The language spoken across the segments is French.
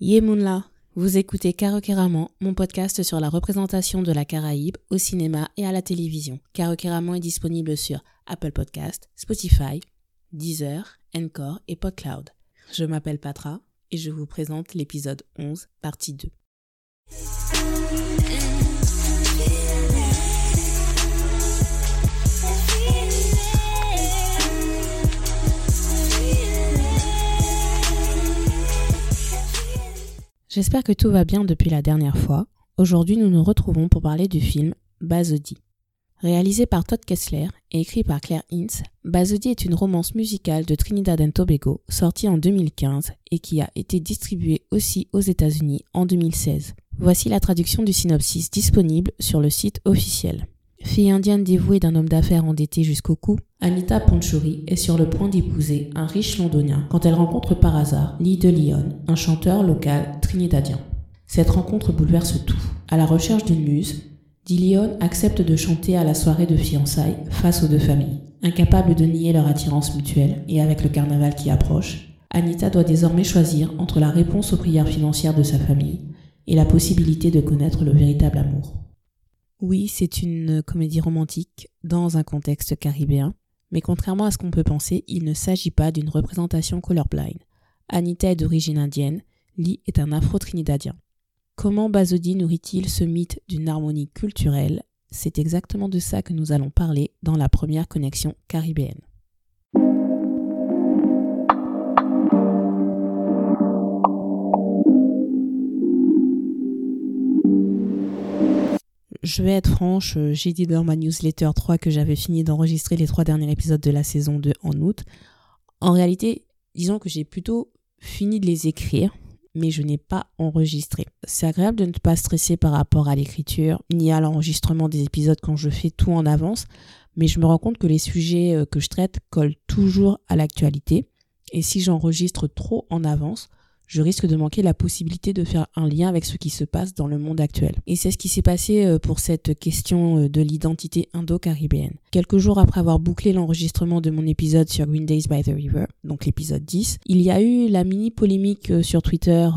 Yemunla, vous écoutez Karokéraman, mon podcast sur la représentation de la Caraïbe au cinéma et à la télévision. Karokéraman est disponible sur Apple Podcast, Spotify, Deezer, Encore et PodCloud. Je m'appelle Patra et je vous présente l'épisode 11, partie 2. J'espère que tout va bien depuis la dernière fois. Aujourd'hui, nous nous retrouvons pour parler du film Bazodi. Réalisé par Todd Kessler et écrit par Claire Hintz, Bazodi est une romance musicale de Trinidad and Tobago sortie en 2015 et qui a été distribuée aussi aux États-Unis en 2016. Voici la traduction du synopsis disponible sur le site officiel. Fille indienne dévouée d'un homme d'affaires endetté jusqu'au cou, Anita Ponchuri est sur le point d'épouser un riche londonien quand elle rencontre par hasard Lee de Lyon, un chanteur local trinidadien. Cette rencontre bouleverse tout. À la recherche d'une muse, Lyon accepte de chanter à la soirée de fiançailles face aux deux familles. Incapable de nier leur attirance mutuelle et avec le carnaval qui approche, Anita doit désormais choisir entre la réponse aux prières financières de sa famille et la possibilité de connaître le véritable amour. Oui, c'est une comédie romantique dans un contexte caribéen, mais contrairement à ce qu'on peut penser, il ne s'agit pas d'une représentation colorblind. Anita est d'origine indienne, Lee est un afro-trinidadien. Comment Bazodi nourrit-il ce mythe d'une harmonie culturelle? C'est exactement de ça que nous allons parler dans la première connexion caribéenne. Je vais être franche, euh, j'ai dit dans ma newsletter 3 que j'avais fini d'enregistrer les trois derniers épisodes de la saison 2 en août. En réalité, disons que j'ai plutôt fini de les écrire, mais je n'ai pas enregistré. C'est agréable de ne pas stresser par rapport à l'écriture ni à l'enregistrement des épisodes quand je fais tout en avance, mais je me rends compte que les sujets euh, que je traite collent toujours à l'actualité. Et si j'enregistre trop en avance, je risque de manquer la possibilité de faire un lien avec ce qui se passe dans le monde actuel. Et c'est ce qui s'est passé euh, pour cette question euh, de l'identité indo-caribéenne. Quelques jours après avoir bouclé l'enregistrement de mon épisode sur Green Days by the River, donc l'épisode 10, il y a eu la mini polémique euh, sur Twitter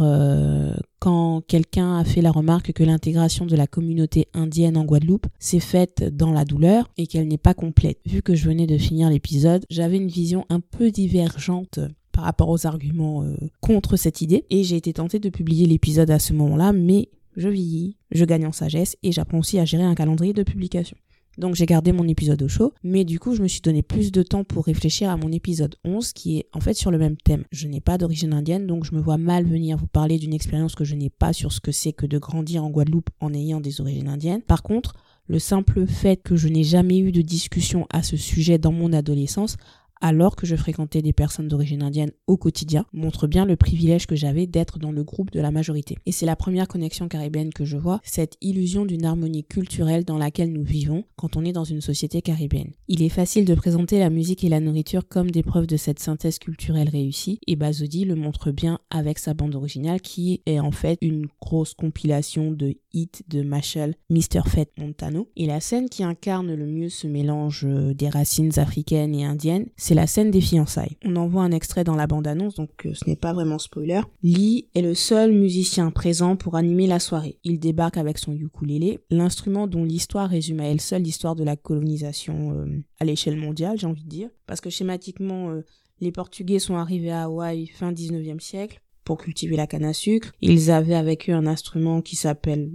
quand quelqu'un a fait la remarque que l'intégration de la communauté indienne en Guadeloupe s'est faite dans la douleur et qu'elle n'est pas complète. Vu que je venais de finir l'épisode, j'avais une vision un peu divergente par rapport aux arguments euh, contre cette idée. Et j'ai été tentée de publier l'épisode à ce moment-là, mais je vieillis, je gagne en sagesse et j'apprends aussi à gérer un calendrier de publication. Donc j'ai gardé mon épisode au chaud, mais du coup je me suis donné plus de temps pour réfléchir à mon épisode 11 qui est en fait sur le même thème. Je n'ai pas d'origine indienne donc je me vois mal venir vous parler d'une expérience que je n'ai pas sur ce que c'est que de grandir en Guadeloupe en ayant des origines indiennes. Par contre, le simple fait que je n'ai jamais eu de discussion à ce sujet dans mon adolescence alors que je fréquentais des personnes d'origine indienne au quotidien, montre bien le privilège que j'avais d'être dans le groupe de la majorité. Et c'est la première connexion caribéenne que je vois, cette illusion d'une harmonie culturelle dans laquelle nous vivons quand on est dans une société caribéenne. Il est facile de présenter la musique et la nourriture comme des preuves de cette synthèse culturelle réussie, et Bazodi le montre bien avec sa bande originale qui est en fait une grosse compilation de hits de Machel, Mr. Fett Montano. Et la scène qui incarne le mieux ce mélange euh, des racines africaines et indiennes, la scène des fiançailles. On en voit un extrait dans la bande-annonce, donc euh, ce n'est pas vraiment spoiler. Lee est le seul musicien présent pour animer la soirée. Il débarque avec son ukulélé, l'instrument dont l'histoire résume à elle seule l'histoire de la colonisation euh, à l'échelle mondiale, j'ai envie de dire. Parce que schématiquement, euh, les Portugais sont arrivés à Hawaï fin 19e siècle pour cultiver la canne à sucre. Ils avaient avec eux un instrument qui s'appelle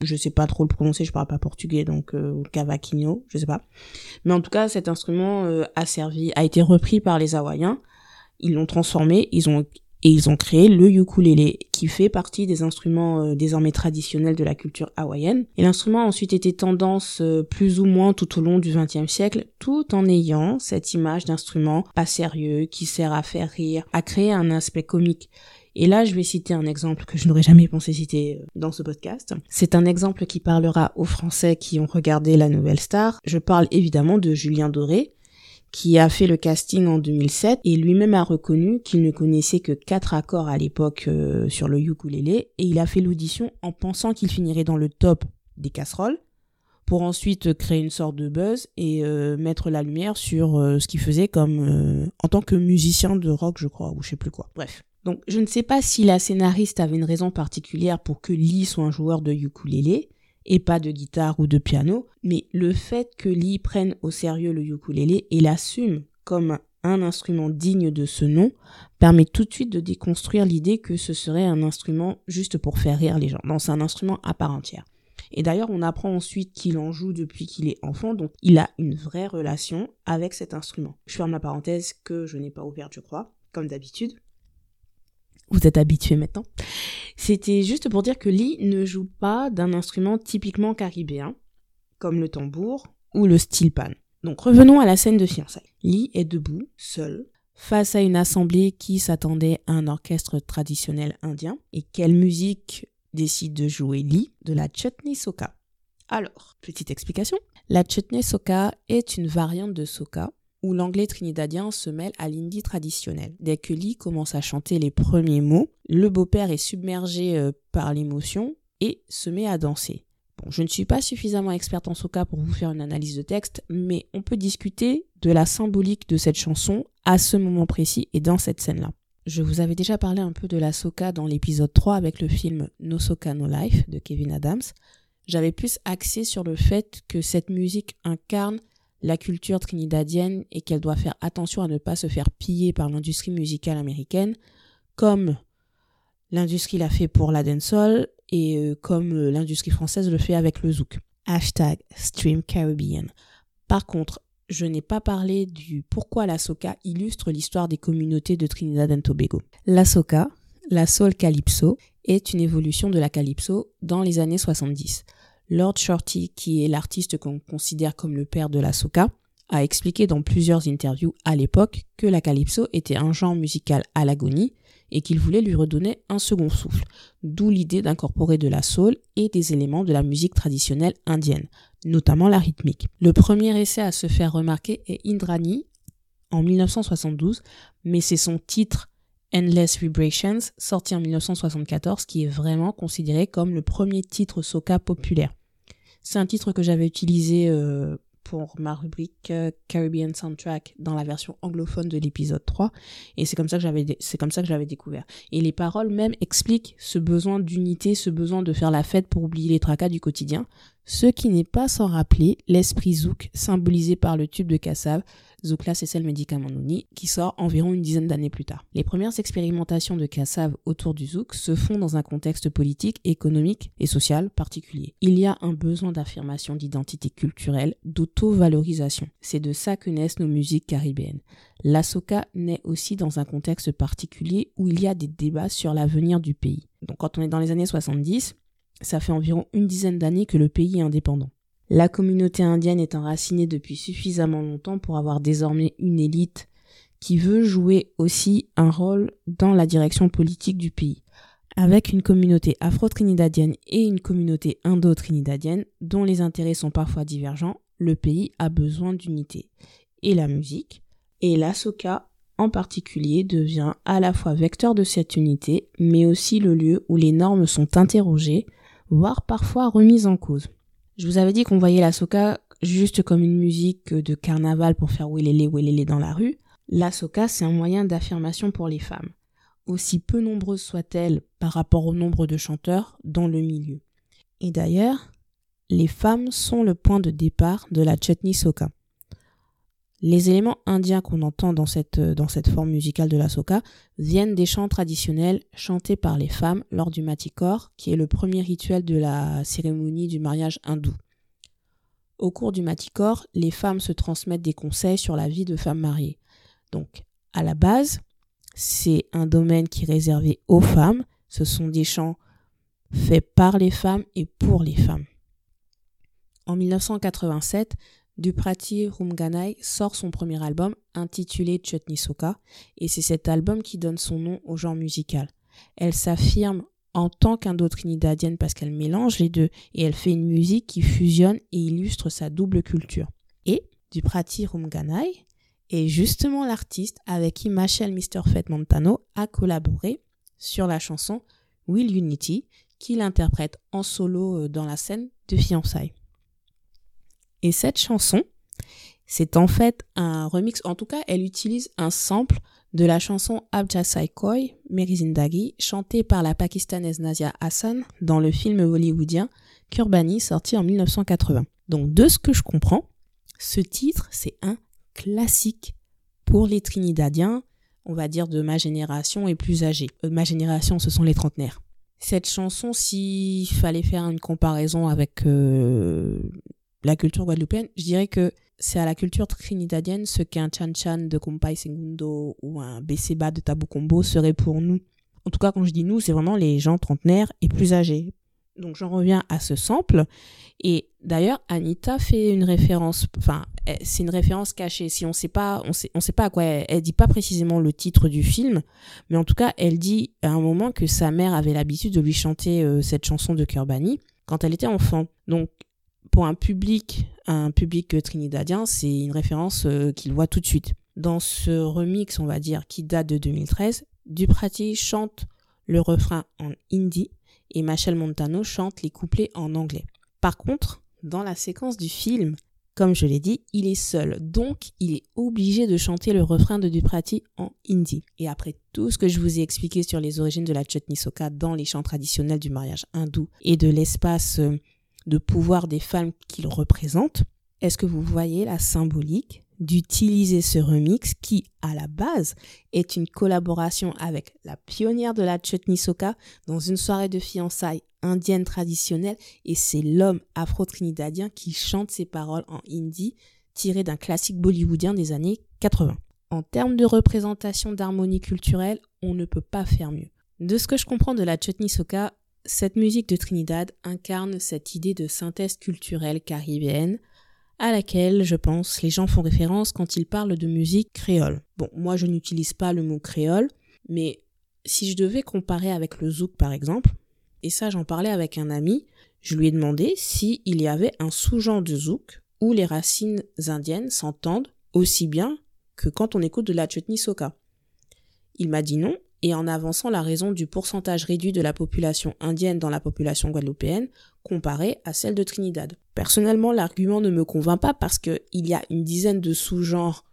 je sais pas trop le prononcer, je parle pas portugais, donc euh, cavaquinho, je sais pas. Mais en tout cas, cet instrument euh, a servi, a été repris par les Hawaïens. Ils l'ont transformé, ils ont et ils ont créé le ukulélé, qui fait partie des instruments euh, désormais traditionnels de la culture hawaïenne. Et l'instrument a ensuite été tendance euh, plus ou moins tout au long du XXe siècle, tout en ayant cette image d'instrument pas sérieux, qui sert à faire rire, à créer un aspect comique. Et là, je vais citer un exemple que je n'aurais jamais pensé citer euh, dans ce podcast. C'est un exemple qui parlera aux Français qui ont regardé La Nouvelle Star. Je parle évidemment de Julien Doré, qui a fait le casting en 2007 et lui-même a reconnu qu'il ne connaissait que quatre accords à l'époque euh, sur le ukulélé et il a fait l'audition en pensant qu'il finirait dans le top des casseroles pour ensuite créer une sorte de buzz et euh, mettre la lumière sur ce qu'il faisait comme en tant que musicien de rock je crois ou je sais plus quoi. Bref, Donc je ne sais pas si la scénariste avait une raison particulière pour que Lee soit un joueur de ukulélé et pas de guitare ou de piano, mais le fait que Lee prenne au sérieux le ukulélé et l'assume comme un instrument digne de ce nom permet tout de suite de déconstruire l'idée que ce serait un instrument juste pour faire rire les gens. Non, c'est un instrument à part entière. Et d'ailleurs, on apprend ensuite qu'il en joue depuis qu'il est enfant, donc il a une vraie relation avec cet instrument. Je ferme la parenthèse que je n'ai pas ouverte, je crois, comme d'habitude. Vous êtes habitué maintenant. C'était juste pour dire que Lee ne joue pas d'un instrument typiquement caribéen, comme le tambour ou le steel pan. Donc revenons à la scène de fiançailles. Lee est debout, seul, face à une assemblée qui s'attendait à un orchestre traditionnel indien. Et quelle musique décide de jouer Lee de la chutney soca? Alors, petite explication. La chutney soca est une variante de soca où l'anglais trinidadien se mêle à l'indie traditionnel. Dès que Lee commence à chanter les premiers mots, le beau-père est submergé euh, par l'émotion et se met à danser. Je ne suis pas suffisamment experte en soca pour vous faire une analyse de texte, mais on peut discuter de la symbolique de cette chanson à ce moment précis et dans cette scène-là. Je vous avais déjà parlé un peu de la soca dans l'épisode 3 avec le film No Soca No Life de Kevin Adams. J'avais plus axé sur le fait que cette musique incarne la culture trinidadienne et qu'elle doit faire attention à ne pas se faire piller par l'industrie musicale américaine, comme l'industrie l'a fait pour la dancehall et euh, comme euh, l'industrie française le fait avec le zouk. Hashtag Stream Caribbean. Par contre, je n'ai pas parlé du pourquoi la soca illustre l'histoire des communautés de Trinidad et Tobago. La soca, la soul calypso, est une évolution de la calypso dans les années 70. Lord Shorty, qui est l'artiste qu'on considère comme le père de la soca, a expliqué dans plusieurs interviews à l'époque que la calypso était un genre musical à l'agonie et qu'il voulait lui redonner un second souffle, d'où l'idée d'incorporer de la soul et des éléments de la musique traditionnelle indienne, notamment la rythmique. Le premier essai à se faire remarquer est Indrani en 1972, mais c'est son titre Endless Vibrations, sorti en 1974, qui est vraiment considéré comme le premier titre soca populaire. C'est un titre que j'avais utilisé euh, pour ma rubrique euh, Caribbean Soundtrack dans la version anglophone de l'épisode 3 et c'est comme ça que j'avais c'est comme ça que j'avais découvert. Et les paroles même expliquent ce besoin d'unité ce besoin de faire la fête pour oublier les tracas du quotidien ce qui n'est pas sans rappeler l'esprit zouk symbolisé par le tube de Kassav Zoukla celle Médicament Nouni, qui sort environ une dizaine d'années plus tard. Les premières expérimentations de Kassav autour du Zouk se font dans un contexte politique, économique et social particulier. Il y a un besoin d'affirmation d'identité culturelle, d'auto-valorisation. C'est de ça que naissent nos musiques caribéennes. La soca naît aussi dans un contexte particulier où il y a des débats sur l'avenir du pays. Donc quand on est dans les années 70, ça fait environ une dizaine d'années que le pays est indépendant. La communauté indienne est enracinée depuis suffisamment longtemps pour avoir désormais une élite qui veut jouer aussi un rôle dans la direction politique du pays. Avec une communauté afro-trinidadienne et une communauté indo-trinidadienne dont les intérêts sont parfois divergents, le pays a besoin d'unité. Et la musique, et la soca en particulier, devient à la fois vecteur de cette unité, mais aussi le lieu où les normes sont interrogées, voire parfois remises en cause. Je vous avais dit qu'on voyait la soca juste comme une musique de carnaval pour faire wélélé wélélé dans la rue. La soca, c'est un moyen d'affirmation pour les femmes, aussi peu nombreuses soient-elles par rapport au nombre de chanteurs dans le milieu. Et d'ailleurs, les femmes sont le point de départ de la chutney soca. Les éléments indiens qu'on entend dans cette, dans cette forme musicale de la soca viennent des chants traditionnels chantés par les femmes lors du matikor, qui est le premier rituel de la cérémonie du mariage hindou. Au cours du matikor, les femmes se transmettent des conseils sur la vie de femmes mariées. Donc, à la base, c'est un domaine qui est réservé aux femmes. Ce sont des chants faits par les femmes et pour les femmes. En 1987, Duprati Rumganai sort son premier album intitulé Chutney Soka et c'est cet album qui donne son nom au genre musical. Elle s'affirme en tant qu'indo-trinidadienne parce qu'elle mélange les deux et elle fait une musique qui fusionne et illustre sa double culture. Et Duprati Rumganai est justement l'artiste avec qui Machel Mr. Fett Montano a collaboré sur la chanson Will Unity qu'il interprète en solo euh, dans la scène de fiançailles. Et cette chanson, c'est en fait un remix, en tout cas, elle utilise un sample de la chanson Abja Koi, Merizindagi, chantée par la pakistanaise Nazia Hassan dans le film hollywoodien Kurbani sorti en 1980. Donc de ce que je comprends, ce titre c'est un classique pour les Trinidadiens, on va dire de ma génération et plus âgés. Euh, ma génération, ce sont les trentenaires. Cette chanson, s'il fallait faire une comparaison avec euh, la culture guadeloupéenne, je dirais que c'est à la culture trinidadienne ce qu'un Chan Chan de Kumpai Segundo ou un Beseba de Tabu Combo serait pour nous. En tout cas, quand je dis nous, c'est vraiment les gens trentenaires et plus âgés. Donc j'en reviens à ce sample. Et d'ailleurs, Anita fait une référence, enfin, c'est une référence cachée. Si on sait pas, on sait, sait pas à quoi elle, elle, dit pas précisément le titre du film, mais en tout cas, elle dit à un moment que sa mère avait l'habitude de lui chanter euh, cette chanson de Kurbani quand elle était enfant. Donc pour un public, un public trinidadien, c'est une référence euh, qu'il voit tout de suite. Dans ce remix, on va dire, qui date de 2013, Duprati chante le refrain en hindi et Machel Montano chante les couplets en anglais. Par contre, dans la séquence du film, comme je l'ai dit, il est seul, donc il est obligé de chanter le refrain de Duprati en hindi. Et après tout ce que je vous ai expliqué sur les origines de la chutney soka dans les chants traditionnels du mariage hindou et de l'espace euh, de pouvoir des femmes qu'il représente, est-ce que vous voyez la symbolique d'utiliser ce remix qui, à la base, est une collaboration avec la pionnière de la chutney soka dans une soirée de fiançailles indienne traditionnelle et c'est l'homme afro-trinidadien qui chante ses paroles en hindi tiré d'un classique bollywoodien des années 80. En termes de représentation d'harmonie culturelle, on ne peut pas faire mieux. De ce que je comprends de la chutney soka, cette musique de Trinidad incarne cette idée de synthèse culturelle caribéenne à laquelle, je pense, les gens font référence quand ils parlent de musique créole. Bon, moi je n'utilise pas le mot créole, mais si je devais comparer avec le zouk par exemple, et ça j'en parlais avec un ami, je lui ai demandé s'il y avait un sous-genre de zouk où les racines indiennes s'entendent aussi bien que quand on écoute de la chutney soka. Il m'a dit non, et en avançant la raison du pourcentage réduit de la population indienne dans la population guadeloupéenne comparée à celle de Trinidad. Personnellement, l'argument ne me convainc pas parce qu'il y a une dizaine de sous-genres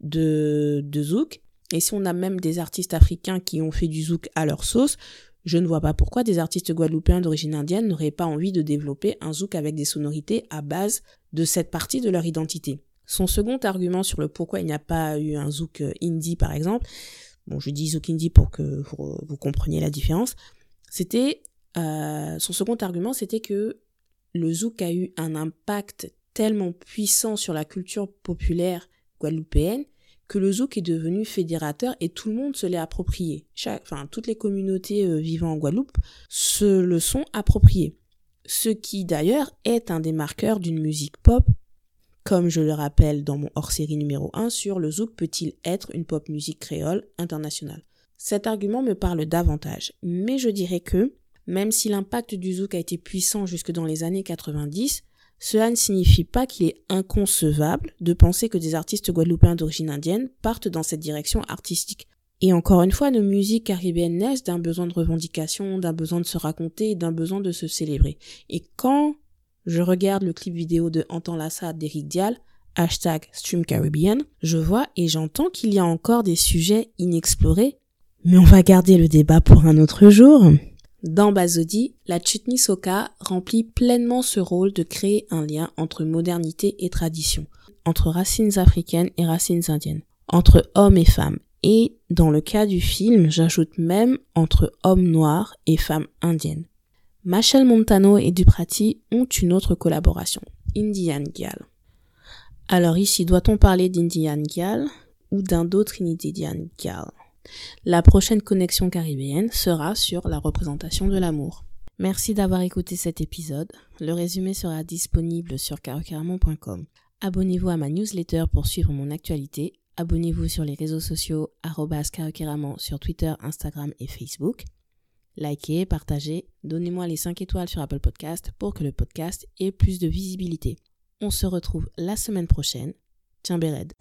de, de zouk, et si on a même des artistes africains qui ont fait du zouk à leur sauce, je ne vois pas pourquoi des artistes guadeloupéens d'origine indienne n'auraient pas envie de développer un zouk avec des sonorités à base de cette partie de leur identité. Son second argument sur le pourquoi il n'y a pas eu un zouk indie par exemple, bon je dis Zukindi pour que vous, compreniez la différence, c'était euh, son second argument c'était que le zouk a eu un impact tellement puissant sur la culture populaire guadeloupéenne que le zouk est devenu fédérateur et tout le monde se l'est approprié. Chaque, enfin, toutes les communautés euh, vivant en Guadeloupe se le sont appropriées. Ce qui d'ailleurs est un des marqueurs d'une musique pop comme je le rappelle dans mon hors-série numéro 1 sur le zouk peut-il être une pop musique créole internationale. Cet argument me parle davantage, mais je dirais que, même si l'impact du zouk a été puissant jusque dans les années 90, cela ne signifie pas qu'il est inconcevable de penser que des artistes guadeloupéens d'origine indienne partent dans cette direction artistique. Et encore une fois, nos musiques caribéennes naissent d'un besoin de revendication, d'un besoin de se raconter, d'un besoin de se célébrer. Et quand je regarde le clip vidéo de Entend la d'Eric Dial, hashtag Stream Caribbean, je vois et j'entends qu'il y a encore des sujets inexplorés. Mais on va garder le débat pour un autre jour. Dans Bazodi, la chutney soka remplit pleinement ce rôle de créer un lien entre modernité et tradition, entre racines africaines et racines indiennes, entre hommes et femmes, et dans le cas du film, j'ajoute même entre hommes noirs et femmes indiennes. Machel Montano et Duprati ont une autre collaboration, Indian Gal. Alors ici, doit-on parler d'Indian Gal ou d'un autre Indian Gal La prochaine connexion caribéenne sera sur la représentation de l'amour. Merci d'avoir écouté cet épisode. Le résumé sera disponible sur carocaramon.com. Abonnez-vous à ma newsletter pour suivre mon actualité. Abonnez-vous sur les réseaux sociaux sur Twitter, Instagram et Facebook likez, partagez, donnez-moi les 5 étoiles sur Apple Podcast pour que le podcast ait plus de visibilité. On se retrouve la semaine prochaine. Tiens, Béred.